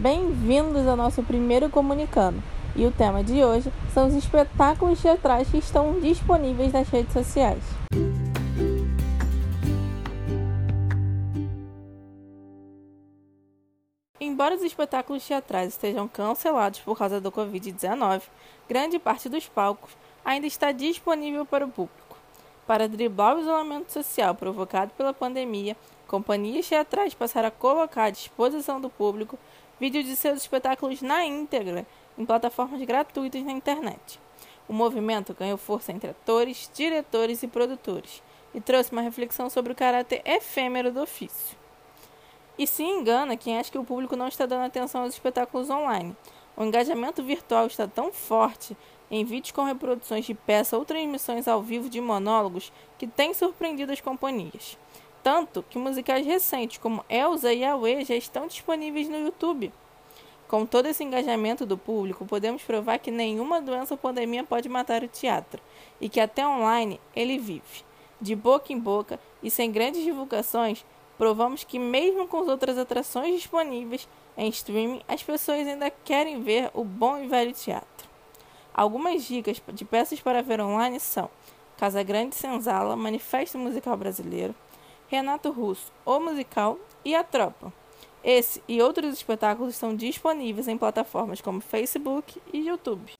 Bem-vindos ao nosso primeiro Comunicando. E o tema de hoje são os espetáculos teatrais que estão disponíveis nas redes sociais. Embora os espetáculos teatrais estejam cancelados por causa do Covid-19, grande parte dos palcos ainda está disponível para o público. Para driblar o isolamento social provocado pela pandemia, companhias teatrais passaram a colocar à disposição do público vídeos de seus espetáculos na íntegra em plataformas gratuitas na internet. O movimento ganhou força entre atores, diretores e produtores e trouxe uma reflexão sobre o caráter efêmero do ofício. E se engana quem acha que o público não está dando atenção aos espetáculos online. O engajamento virtual está tão forte em vídeos com reproduções de peça ou transmissões ao vivo de monólogos que tem surpreendido as companhias. Tanto que musicais recentes como Elsa e Aue já estão disponíveis no YouTube. Com todo esse engajamento do público, podemos provar que nenhuma doença ou pandemia pode matar o teatro e que até online ele vive. De boca em boca e sem grandes divulgações, provamos que, mesmo com as outras atrações disponíveis em streaming, as pessoas ainda querem ver o bom e velho teatro. Algumas dicas de peças para ver online são Casa Grande Senzala, Manifesto Musical Brasileiro, Renato Russo, O Musical e A Tropa. Esse e outros espetáculos estão disponíveis em plataformas como Facebook e YouTube.